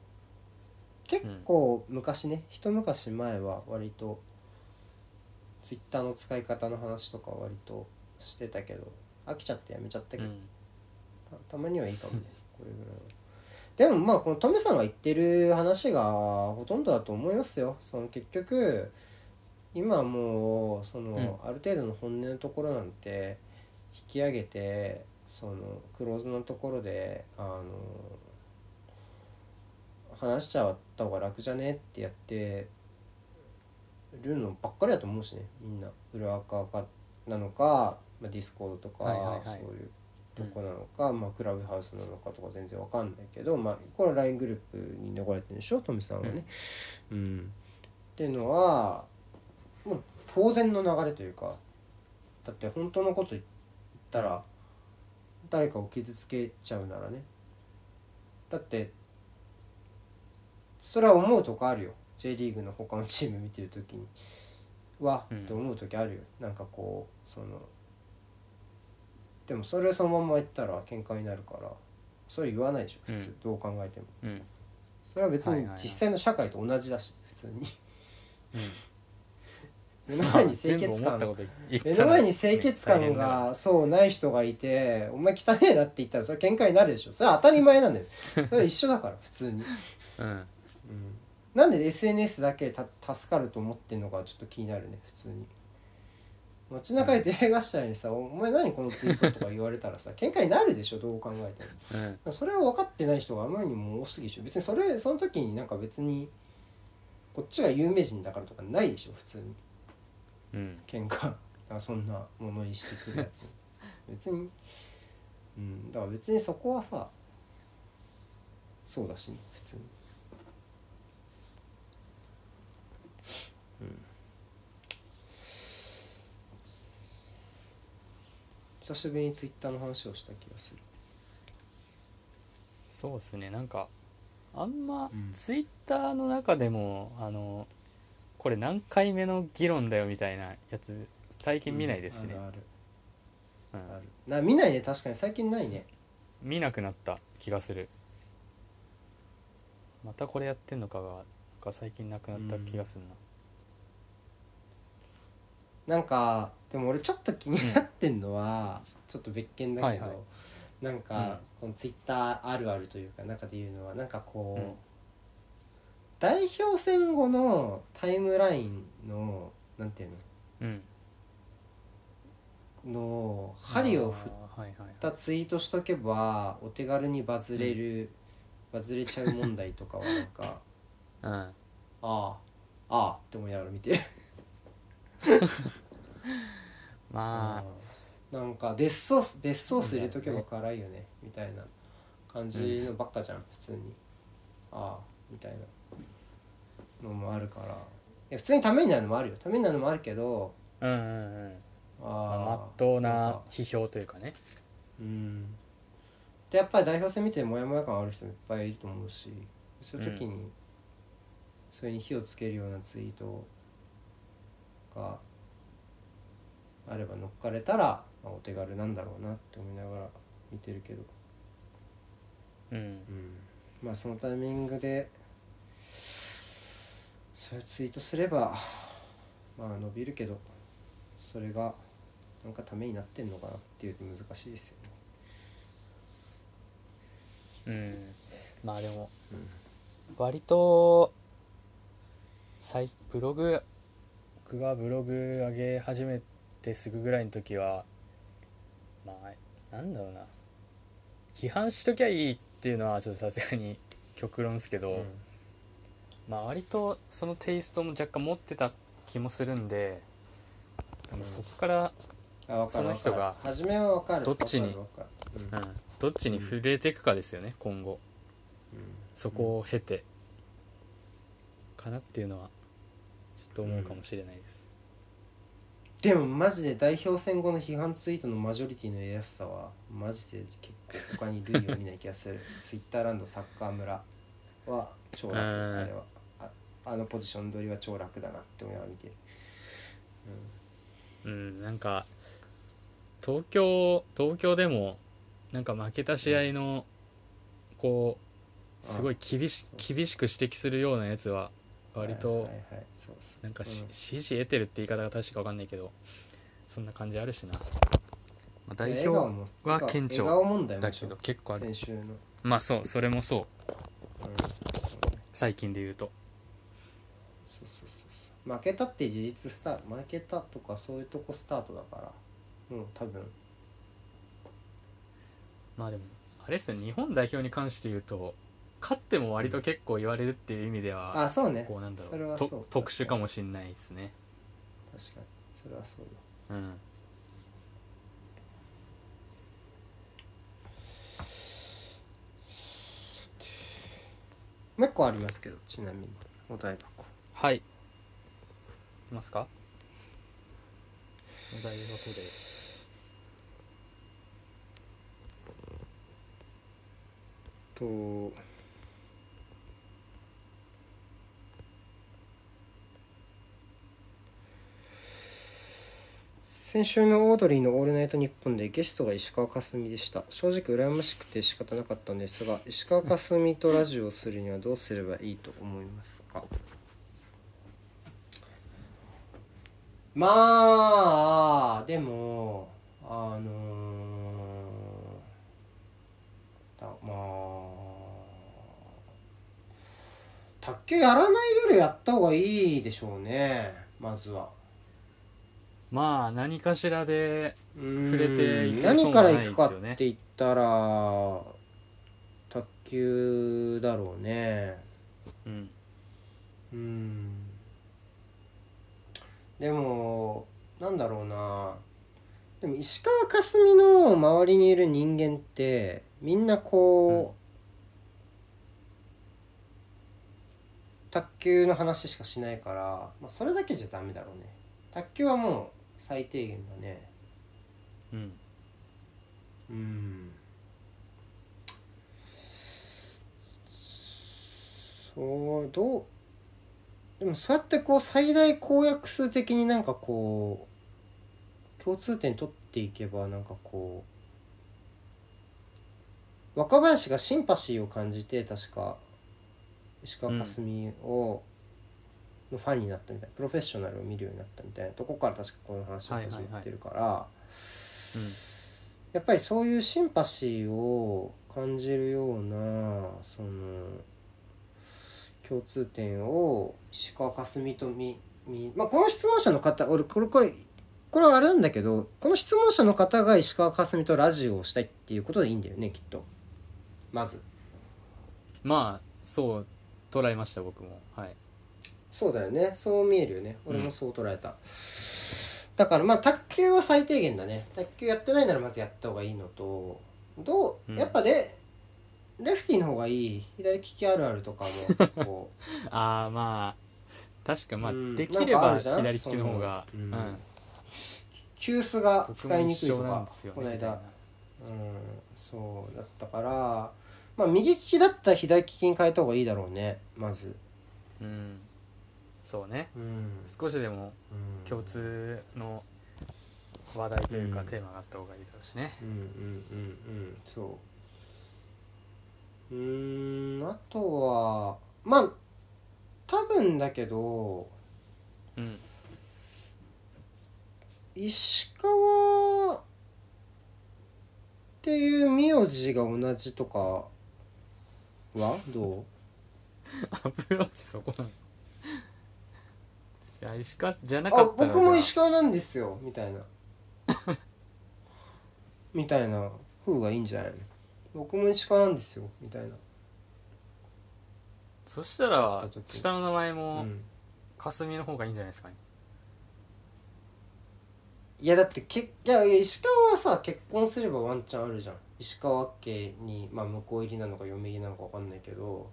結構昔ね一昔前は割とツイッターの使い方の話とか割としてたけど飽きちゃってやめちゃったけど、うん。たたまにはいいかもね これぐらいは。でもまあこのトメさんが言ってる話がほとんどだと思いますよ。その結局今はもうその、ん。ある程度の本音のところなんて引き上げてそのクローズのところであの話しちゃった方が楽じゃねってやってるのばっかりだと思うしね。みんな。裏垢かなのか、まあ、 Discordとか、はいはいはい。そういうとこなのか、まあ、クラブハウスなのかとか全然わかんないけど、まあ、これ LINE グループに流れてるんでしょトミさんはね。うん。っていうのはもう当然の流れというかだって本当のこと言ったら誰かを傷つけちゃうならね。だってそれは思うとこあるよ。J リーグの他のチーム見てる時に。うわうん。って思う時あるよ、なんかこうそのでもそれそのまま言ったら喧嘩になるからそれ言わないでしょ普通、うんどう考えても。うん。それは別に実際の社会と同じだし普通に。うん目の前に清潔感目の前に清潔感がそうない人がいて「お前汚ねえな」って言ったらそれ喧嘩になるでしょ。それは当たり前なんだよ。それは一緒だから普通に、らうん。うん、なんで SNS だけた助かると思ってんのかちょっと気になるね普通に。街中で出会い頭にさ「お前何このツイート」とか言われたらさ喧嘩になるでしょどう考えても。うん。それを分かってない人があまりにも多すぎでしょ別にそれその時になんか別にこっちが有名人だからとかないでしょ普通にうん。喧嘩あそんなものにしてくるやつ。別にうんだから別にそこはさそうだしね普通に。うん。久しぶりにツイッターの話をした気がする。そうですね。なんかあんまうん。ツイッターの中でも、あのこれ何回目の議論だよみたいなやつ最近見ないですしね、あるうん。ある。あるな見ないね確かに最近ないね。見なくなった気がする。またこれやってんのかがなんか最近なくなった気がするな、なんかでも俺ちょっと気になってんのは、ちょっと別件だけど、はいはい。なんか、うん。このツイッターあるあるというか中で言うのはなんかこう、うん代表戦後のタイムラインのなんていううん。のの針を振っあーはいはいたツイートしとけばお手軽にバズれる、バズれちゃう問題とかはなんか うん。ああああって思いながら見てる。まあ。なんかデスソースデスソース入れとけば辛いよねみたいな感じのばっかじゃん、普通に。ああみたいなのもあるから。いや普通にためになるのもあるよ。ためになるのもあるけどうんうんうん。あまあっとうな批評というかね。うん。でやっぱり代表戦見てモヤモヤ感ある人もいっぱいいると思うしそういう時に、それに火をつけるようなツイートがあれば乗っかれたら、まあ、お手軽なんだろうなって思いながら見てるけど、うん。うん、まあそのタイミングでそういうツイートすればまあ伸びるけどそれがなんかためになってんのかなっていうと難しいですよね。うん。まあでもうん。割と最ブログ僕がブログ上げ始めてすぐぐらいの時はまあなんだろうな。批判しときゃいいっていうのはちょっとさすがに極論ですけど、まあ割とそのテイストも若干持ってた気もするんででもそこから、その人が初めは分かる。どっちにどっちに触れていくかですよね今後。そこを経て。かなっていうのはちょっと思うかもしれないです、でもマジで代表戦後の批判ツイートのマジョリティの得やすさはマジで結構他に類を見ない気がする。ツイッターランドサッカー村は超楽。うん。あれはああのポジション取りは超楽だなって思いながら見てる、うん、なんか東京東京でもなんか負けた試合のこうすごい厳しあ厳しく指摘するようなやつはうん、割となんかし、うん。支持得てるって言い方が正しいか分かんないけどそんな感じあるしな、まあ、代表笑顔もは顕著だけど結構ある。先週の、うんまあそうそれもそう。最近で言うとそうそうそうそう。負けたって事実スタート。負けたとかそういうとこスタートだから。もう多分。まあでもあれですね日本代表に関して言うと勝っても割と結構言われるっていう意味では、あそうね。こうなんだそれろうはそう。と特殊かもしんないですね。確かに。それはそうだ。うん。もう一個ありますけどちなみに。お台箱はい。いきますか。お題箱で。と先週のオードリーの「オールナイトニッポン」でゲストが石川佳純でした。正直羨ましくて仕方なかったんですが石川佳純とラジオをするにはどうすればいいと思いますか？まあでもあのーだまあ卓球やらないよりやった方がいいでしょうね。まずは。まあ何かしらで触れていく何から行くかって言ったら卓球だろうね。うん。うんでもなんだろうな。でも石川佳純の周りにいる人間ってみんなこう、卓球の話しかしないから、まあ、それだけじゃダメだろうね。卓球はもう最低限だね。うん。うん。そうどうでもそうやってこう最大公約数的になんかこう共通点取っていけばなんかこう若林がシンパシーを感じて確か石川佳純を、のファンになったみたいなプロフェッショナルを見るようになったみたいなとこから確かこの話を始まってるから、やっぱりそういうシンパシーを感じるようなその共通点を石川佳純とみみ、まあ、この質問者の方俺これこれこれはあれなんだけどこの質問者の方が石川佳純とラジオをしたいっていうことでいいんだよねきっと。まず。まあそう捉えました僕も。はい。そうだよね。そう見えるよね。俺もそう捉えた、だからまあ卓球は最低限だね。卓球やってないならまずやった方がいいのとどう、うん。やっぱレレフティーの方がいい。左利きあるあるとかも。こああまあ確かまあ、うん。できれば左利きの方が。うん。うん。う急須が僕使いにくいとかこの間。うん。そうだったからまあ右利きだったら左利きに変えた方がいいだろうねまず。うん。そうね。うん。少しでもうん。共通の話題というかうん。テーマがあった方がいいだろうしね。うんうんうんうん。そううーんあとはまあ多分だけどうん。石川っていう名字が同じとかはどう？アプローチそこなのいや石川じゃなあかったら僕も石川なんですよみたいな。みたいな風がいいんじゃないの？僕も石川なんですよみたいな、あそしたあら下の名前うもん、霞の方がいいんじゃないですかね。いやだってけいやいや石川はさ結婚すればワンチャンあるじゃん。石川家にまあ向こう入りなのか嫁入りなのか分かんないけど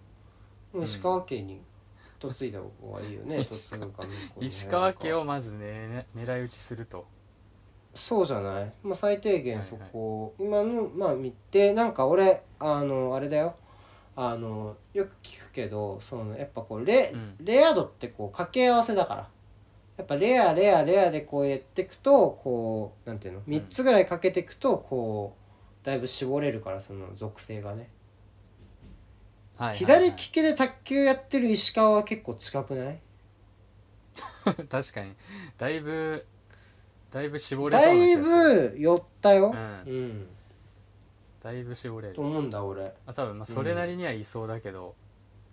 もう石川家に嫁いだ方がいいよね。嫁 石川ぐか向こうに石川家をまずねね狙い撃ちするとそうじゃない、まあ、最低限そこ、今のまあ見てなんか俺あのあれだよ。あのよく聞くけどそのやっぱこうレ,、うん。レア度ってこう掛け合わせだから。やっぱレアレアレアでこうやっていくとこうなんていうの？3つぐらいかけていくとこうだいぶ絞れるからその属性がね、はいはいはい。左利きで卓球やってる石川は結構近くない？確かに。だいぶだいぶ絞れそうだいな気がする。ぶ寄ったよ。う、ん。うん、だいぶ絞れる。と思うんだ俺。あ多分まあそれなりにはいそうだけど、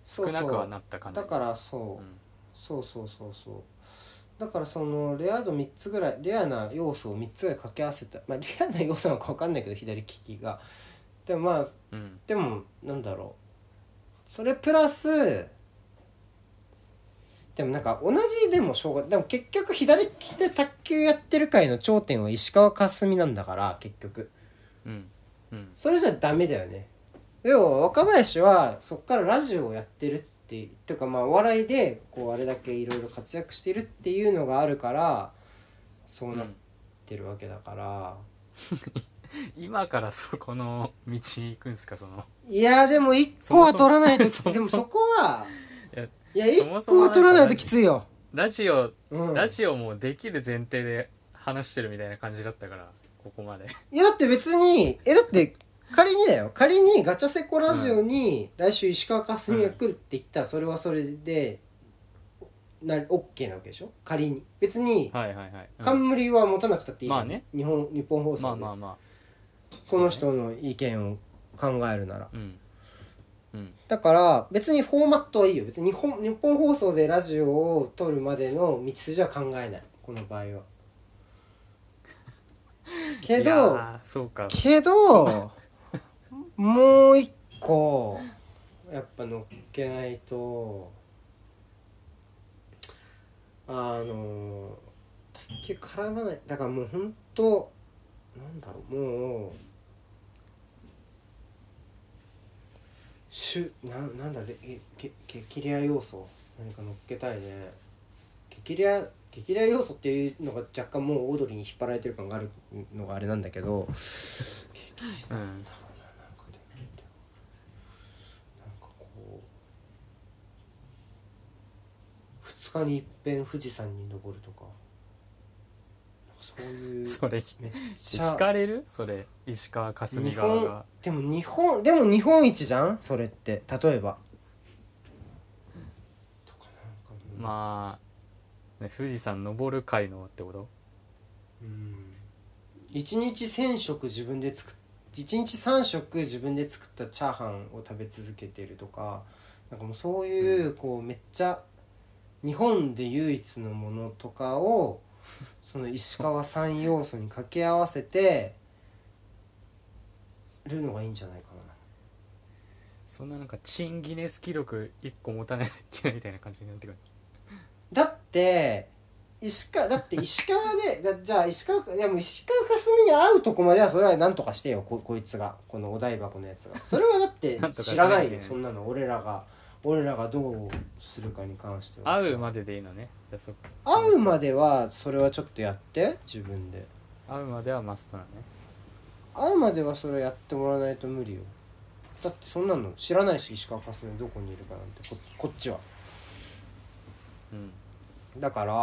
少なくはなったかな。だからそう、うん。そうそうそうそう。だからそのレア度3つぐらいレアな要素を3つぐらい掛け合わせたまあレアな要素なのか分かんないけど左利きが。でもまあうん。でもなんだろう。それプラスでもなんか同じでもしょうがでも結局左利きで卓球やってる界の頂点は石川佳純なんだから結局。うん。うん。それじゃダメだよね。要は若林はそっからラジオをやってるっていうかまあお笑いでこうあれだけいろいろ活躍してるっていうのがあるからそうなってるわけだから、今からそこの道に行くんですかその。いやでも一個は取らないと でもそこはいや一個は取らないときついよ、ラジオうん、ラジオもできる前提で話してるみたいな感じだったからここまで。いやだって別にえだって仮にだよ。仮にガチャセコラジオに来週石川佳純が来るって言ったらそれはそれでな OK なわけでしょ？仮に。別にはいはいはい、うん。冠は持たなくたっていいじゃん、まあね。日本日本放送で、まあまあまこの人の意見を考えるなら。うんだから別にフォーマットはいいよ。別に日本日本放送でラジオを撮るまでの道筋は考えない。この場合は。けいどやーそうか。けど もう一個やっぱ乗っけないとあの卓結局絡まない。だからもう本当なんだろうもうしゅななんだろうえげげ激レア要素？何か乗っけたいね。激レア激レア要素っていうのが若干もうオードリーに引っ張られてる感があるのがあれなんだけどうんなんだろうななんかでもなんかこう2日にいっぺん富士山に登るとかそういうそれめっちゃ聞かれる？それ石川佳純側がでも日本でも日本一じゃん？それって。例えば。とかなんかもうまあ、ね、富士山登る会のってこと？うん。一日1,000食自分で作っ一日3食自分で作ったチャーハンを食べ続けてるとかなんかもうそういうこうめっちゃ日本で唯一のものとかをその石川三要素に掛け合わせてるのがいいんじゃないかな。そんななんかチンギネス記録1個持たないといけないみたいな感じになってくる。だって石川だって石川で だじゃあ石川いやもう石川佳純に会うとこまではそれは何とかしてよここいつが。このお台箱のやつが。それはだって知らないよそんなの俺らが俺らがどうするかに関しては。会うまででいいのね。じゃあそ会うまではそれはちょっとやって自分で。会うまではマストなのね。会うまではそれやってもらわないと無理よ。だってそんなの知らないし石川佳純どこにいるかなんて。ここっちは。うん。だから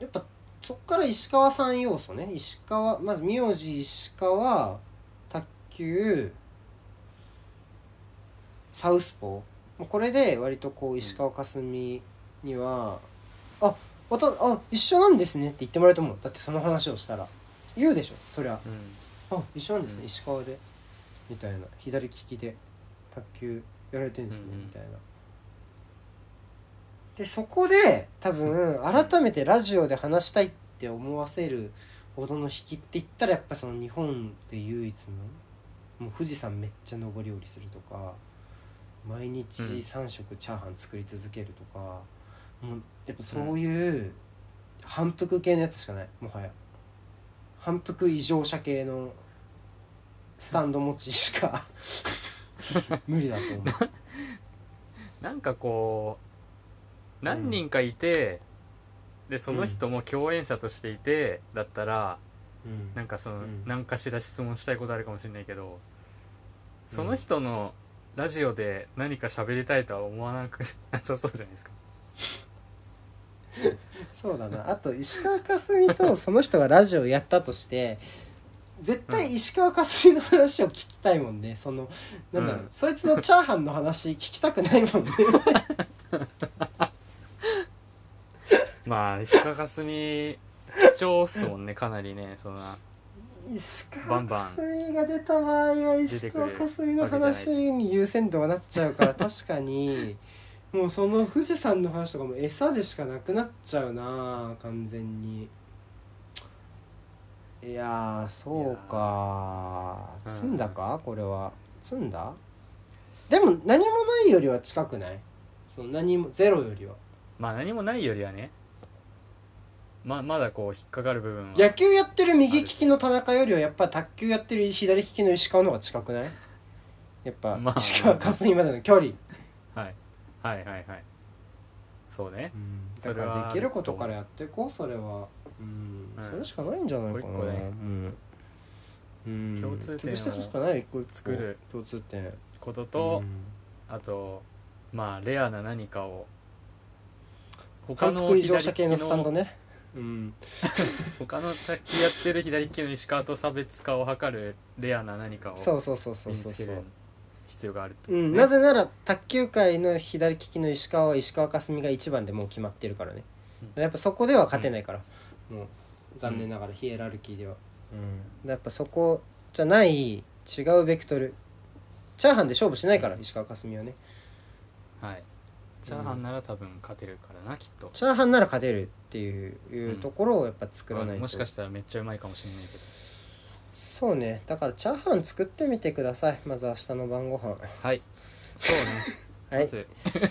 やっぱそっから石川さん要素ね。石川まず名字石川卓球サウスポー。これで割とこう石川佳純には「あまたあ一緒なんですね」って言ってもらえると思う。だってその話をしたら。言うでしょそりゃ。うん「あ一緒なんですね、うん。石川で」みたいな。左利きで卓球やられてるんですね、うんうん。みたいな。でそこで多分改めてラジオで話したいって思わせるほどの引きって言ったらやっぱその日本で唯一のもう富士山めっちゃ登り降りするとか毎日うん3食チャーハン作り続けるとか、もうやっぱそういう反復系のやつしかないもはや。反復異常者系のスタンド持ちしか 無理だと思う。なんかこう何人かいて、でその人も共演者としていて、だったらうん。なんかその、うん。何かしら質問したいことあるかもしれないけどその人のラジオで何か喋りたいとは思わなくなさそうじゃないですか。そうだな。あと石川佳純とその人がラジオやったとして絶対石川佳純の話を聞きたいもんね。そのなんだろう、うん。そいつのチャーハンの話聞きたくないもんね。まあ石川佳純貴重っすもんねかなりねそんな石バ川佳純が出た場合は石川佳純の話に優先度がなっちゃうから確かに。もうその富士山の話とかも餌でしかなくなっちゃうな完全に。いやーそうか。積んだか？これは。積んだ？でも何もないよりは近くない？その何もゼロよりは。まあ何もないよりはねままだこう引っかかる部分は。野球やってる右利きの田中よりはやっぱ卓球やってる左利きの石川の方が近くない？やっぱまあ。石川佳純までの距離、はい、はいはいはいそうね。だからできることからやっていこうそれは。うん、うんそれしかないんじゃないかな。ね。うん。うん。共通点を作る共通点。ことと、うん。あとまあレアな何かを。他反の復異常者系のスタンドねうん。他の卓球やってる左利きの石川と差別化を図るレアな何かをそうそうそうそう身にそう。つける必要があるってことですね、うん、なぜなら卓球界の左利きの石川は石川佳純が一番でもう決まってるからね、うん。やっぱそこでは勝てないから、もう残念ながらヒエラルキーでは、うん、やっぱそこじゃない違うベクトル。チャーハンで勝負しないから石川佳純はね。はいチャーハンなら多分勝てるからなきっと、チャーハンなら勝てるっていうところをやっぱ作らないと、もしかしたらめっちゃうまいかもしれないけど。そうね。だからチャーハン作ってみてください。まず明日の晩ご飯。はい。そうね。はい。まず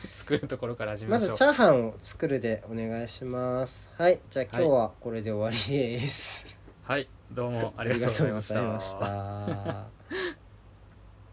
作るところから始めまましょう。ずチャーハンを作るでお願いします。はい。じゃあ今日はこれで終わりです、はい。どうもありがとうございました。ありがとうございました